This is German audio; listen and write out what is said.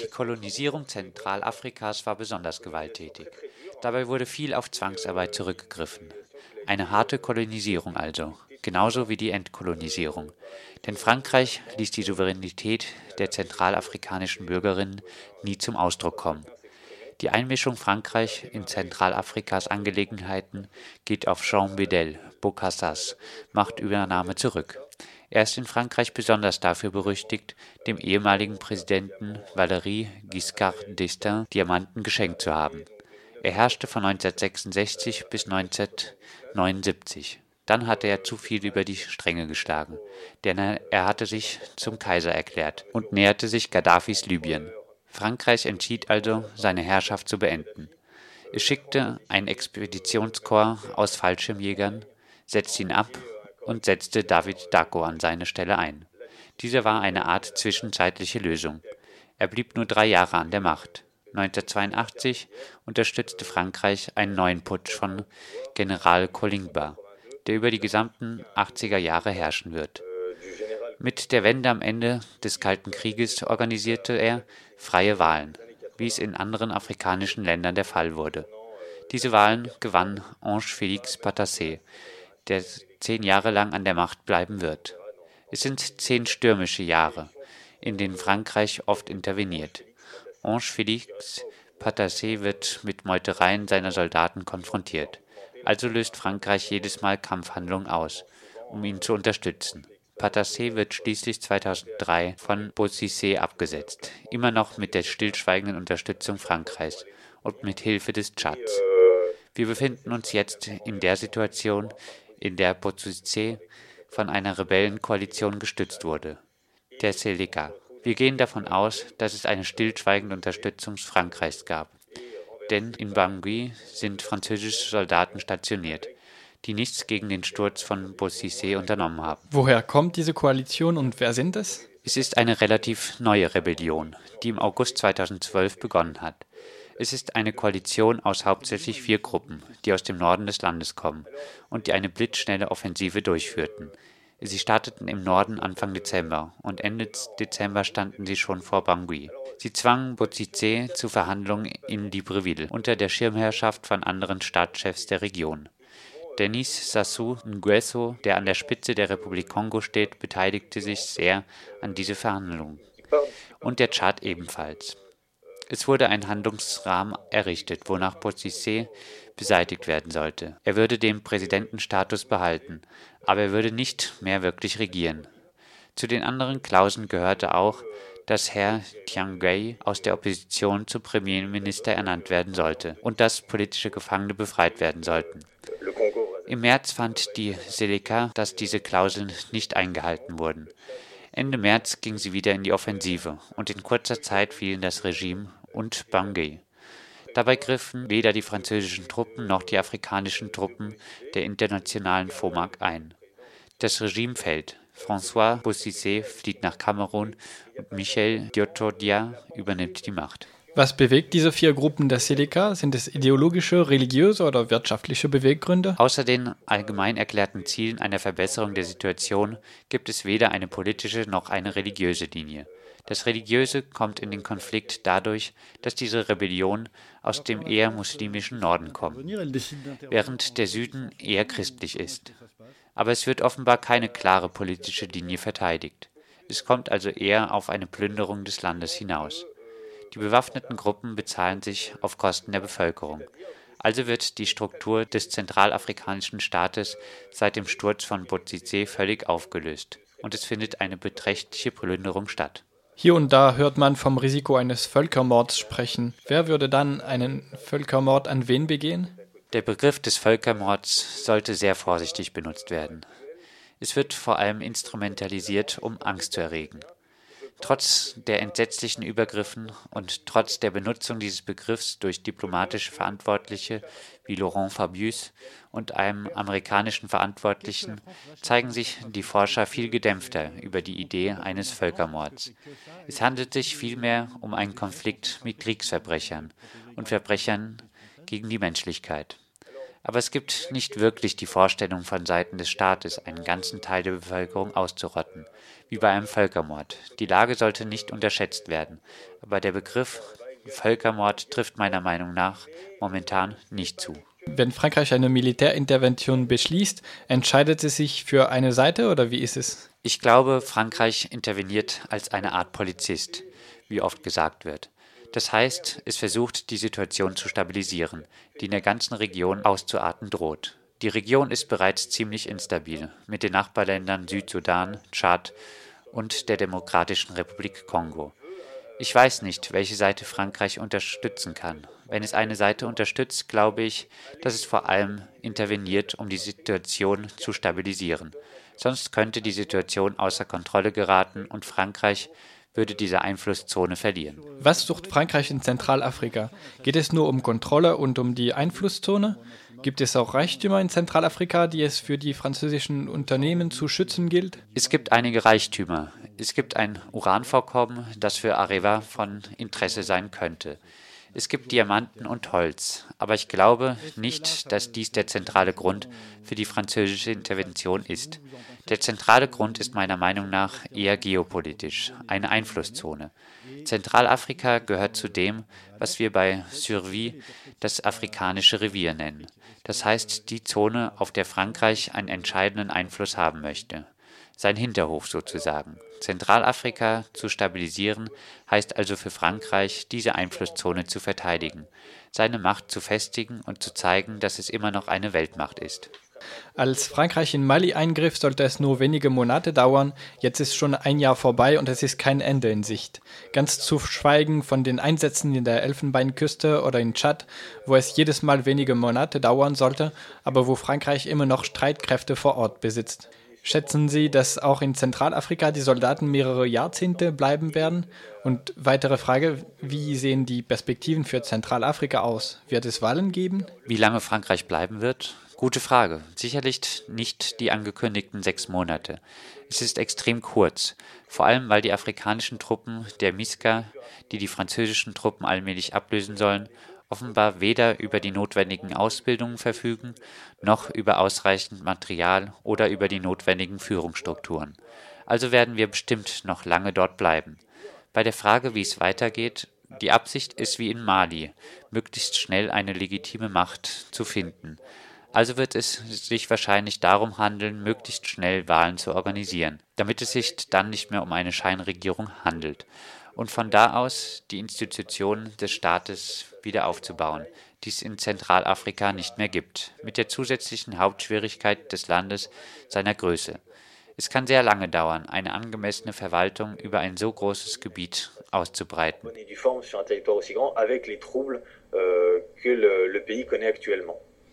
die Kolonisierung Zentralafrikas war besonders gewalttätig. Dabei wurde viel auf Zwangsarbeit zurückgegriffen. Eine harte Kolonisierung also, genauso wie die Entkolonisierung. Denn Frankreich ließ die Souveränität der zentralafrikanischen Bürgerinnen nie zum Ausdruck kommen. Die Einmischung Frankreich in Zentralafrikas Angelegenheiten geht auf Jean Bedel, Bocassas Machtübernahme zurück. Er ist in Frankreich besonders dafür berüchtigt, dem ehemaligen Präsidenten Valéry Giscard d'Estaing Diamanten geschenkt zu haben. Er herrschte von 1966 bis 1979. Dann hatte er zu viel über die Stränge geschlagen, denn er hatte sich zum Kaiser erklärt und näherte sich Gaddafis Libyen. Frankreich entschied also, seine Herrschaft zu beenden. Es schickte ein Expeditionskorps aus Fallschirmjägern, setzte ihn ab und setzte David Daco an seine Stelle ein. Diese war eine Art zwischenzeitliche Lösung. Er blieb nur drei Jahre an der Macht. 1982 unterstützte Frankreich einen neuen Putsch von General Kolingba, der über die gesamten 80er Jahre herrschen wird. Mit der Wende am Ende des Kalten Krieges organisierte er freie Wahlen, wie es in anderen afrikanischen Ländern der Fall wurde. Diese Wahlen gewann Ange Félix Patassé, der zehn Jahre lang an der Macht bleiben wird. Es sind zehn stürmische Jahre, in denen Frankreich oft interveniert. Ange Félix Patassé wird mit Meutereien seiner Soldaten konfrontiert. Also löst Frankreich jedes Mal Kampfhandlungen aus, um ihn zu unterstützen. Patassé wird schließlich 2003 von Bozizé abgesetzt, immer noch mit der stillschweigenden Unterstützung Frankreichs und mit Hilfe des Tschads. Wir befinden uns jetzt in der Situation, in der Bozizé von einer Rebellenkoalition gestützt wurde, der Seleka. Wir gehen davon aus, dass es eine stillschweigende Unterstützung Frankreichs gab, denn in Bangui sind französische Soldaten stationiert die nichts gegen den Sturz von Boussissé unternommen haben. Woher kommt diese Koalition und wer sind es? Es ist eine relativ neue Rebellion, die im August 2012 begonnen hat. Es ist eine Koalition aus hauptsächlich vier Gruppen, die aus dem Norden des Landes kommen und die eine blitzschnelle Offensive durchführten. Sie starteten im Norden Anfang Dezember und Ende Dezember standen sie schon vor Bangui. Sie zwangen Bozizé zu Verhandlungen in Libreville unter der Schirmherrschaft von anderen Staatschefs der Region. Denis Sassou Nguesso, der an der Spitze der Republik Kongo steht, beteiligte sich sehr an diese Verhandlungen. Und der Tschad ebenfalls. Es wurde ein Handlungsrahmen errichtet, wonach Bozizé beseitigt werden sollte. Er würde den Präsidentenstatus behalten, aber er würde nicht mehr wirklich regieren. Zu den anderen Klauseln gehörte auch, dass Herr Tianguei aus der Opposition zum Premierminister ernannt werden sollte und dass politische Gefangene befreit werden sollten. Im März fand die Seleka, dass diese Klauseln nicht eingehalten wurden. Ende März ging sie wieder in die Offensive und in kurzer Zeit fielen das Regime und Bangui. Dabei griffen weder die französischen Truppen noch die afrikanischen Truppen der internationalen FOMAC ein. Das Regime fällt. François Bozizé flieht nach Kamerun und Michel Diotodia übernimmt die Macht. Was bewegt diese vier Gruppen der Seleka? Sind es ideologische, religiöse oder wirtschaftliche Beweggründe? Außer den allgemein erklärten Zielen einer Verbesserung der Situation gibt es weder eine politische noch eine religiöse Linie. Das Religiöse kommt in den Konflikt dadurch, dass diese Rebellion aus dem eher muslimischen Norden kommt, während der Süden eher christlich ist. Aber es wird offenbar keine klare politische Linie verteidigt. Es kommt also eher auf eine Plünderung des Landes hinaus. Die bewaffneten Gruppen bezahlen sich auf Kosten der Bevölkerung. Also wird die Struktur des zentralafrikanischen Staates seit dem Sturz von Bozizé völlig aufgelöst und es findet eine beträchtliche Plünderung statt. Hier und da hört man vom Risiko eines Völkermords sprechen. Wer würde dann einen Völkermord an wen begehen? Der Begriff des Völkermords sollte sehr vorsichtig benutzt werden. Es wird vor allem instrumentalisiert, um Angst zu erregen. Trotz der entsetzlichen Übergriffen und trotz der Benutzung dieses Begriffs durch diplomatische Verantwortliche wie Laurent Fabius und einem amerikanischen Verantwortlichen zeigen sich die Forscher viel gedämpfter über die Idee eines Völkermords. Es handelt sich vielmehr um einen Konflikt mit Kriegsverbrechern und Verbrechern gegen die Menschlichkeit. Aber es gibt nicht wirklich die Vorstellung von Seiten des Staates, einen ganzen Teil der Bevölkerung auszurotten, wie bei einem Völkermord. Die Lage sollte nicht unterschätzt werden, aber der Begriff Völkermord trifft meiner Meinung nach momentan nicht zu. Wenn Frankreich eine Militärintervention beschließt, entscheidet es sich für eine Seite oder wie ist es? Ich glaube, Frankreich interveniert als eine Art Polizist, wie oft gesagt wird. Das heißt, es versucht, die Situation zu stabilisieren, die in der ganzen Region auszuarten droht. Die Region ist bereits ziemlich instabil, mit den Nachbarländern Südsudan, Tschad und der Demokratischen Republik Kongo. Ich weiß nicht, welche Seite Frankreich unterstützen kann. Wenn es eine Seite unterstützt, glaube ich, dass es vor allem interveniert, um die Situation zu stabilisieren. Sonst könnte die Situation außer Kontrolle geraten und Frankreich würde diese Einflusszone verlieren. Was sucht Frankreich in Zentralafrika? Geht es nur um Kontrolle und um die Einflusszone? Gibt es auch Reichtümer in Zentralafrika, die es für die französischen Unternehmen zu schützen gilt? Es gibt einige Reichtümer. Es gibt ein Uranvorkommen, das für Areva von Interesse sein könnte. Es gibt Diamanten und Holz, aber ich glaube nicht, dass dies der zentrale Grund für die französische Intervention ist. Der zentrale Grund ist meiner Meinung nach eher geopolitisch, eine Einflusszone. Zentralafrika gehört zu dem, was wir bei Survie das afrikanische Revier nennen. Das heißt die Zone, auf der Frankreich einen entscheidenden Einfluss haben möchte. Sein Hinterhof sozusagen. Zentralafrika zu stabilisieren heißt also für Frankreich, diese Einflusszone zu verteidigen, seine Macht zu festigen und zu zeigen, dass es immer noch eine Weltmacht ist. Als Frankreich in Mali eingriff, sollte es nur wenige Monate dauern. Jetzt ist schon ein Jahr vorbei und es ist kein Ende in Sicht. Ganz zu schweigen von den Einsätzen in der Elfenbeinküste oder in Tschad, wo es jedes Mal wenige Monate dauern sollte, aber wo Frankreich immer noch Streitkräfte vor Ort besitzt. Schätzen Sie, dass auch in Zentralafrika die Soldaten mehrere Jahrzehnte bleiben werden? Und weitere Frage, wie sehen die Perspektiven für Zentralafrika aus? Wird es Wahlen geben? Wie lange Frankreich bleiben wird? Gute Frage. Sicherlich nicht die angekündigten sechs Monate. Es ist extrem kurz, vor allem weil die afrikanischen Truppen der MISCA, die die französischen Truppen allmählich ablösen sollen, offenbar weder über die notwendigen Ausbildungen verfügen, noch über ausreichend Material oder über die notwendigen Führungsstrukturen. Also werden wir bestimmt noch lange dort bleiben. Bei der Frage, wie es weitergeht, die Absicht ist wie in Mali, möglichst schnell eine legitime Macht zu finden. Also wird es sich wahrscheinlich darum handeln, möglichst schnell Wahlen zu organisieren, damit es sich dann nicht mehr um eine Scheinregierung handelt und von da aus die Institutionen des Staates wieder aufzubauen, die es in Zentralafrika nicht mehr gibt, mit der zusätzlichen Hauptschwierigkeit des Landes seiner Größe. Es kann sehr lange dauern, eine angemessene Verwaltung über ein so großes Gebiet auszubreiten.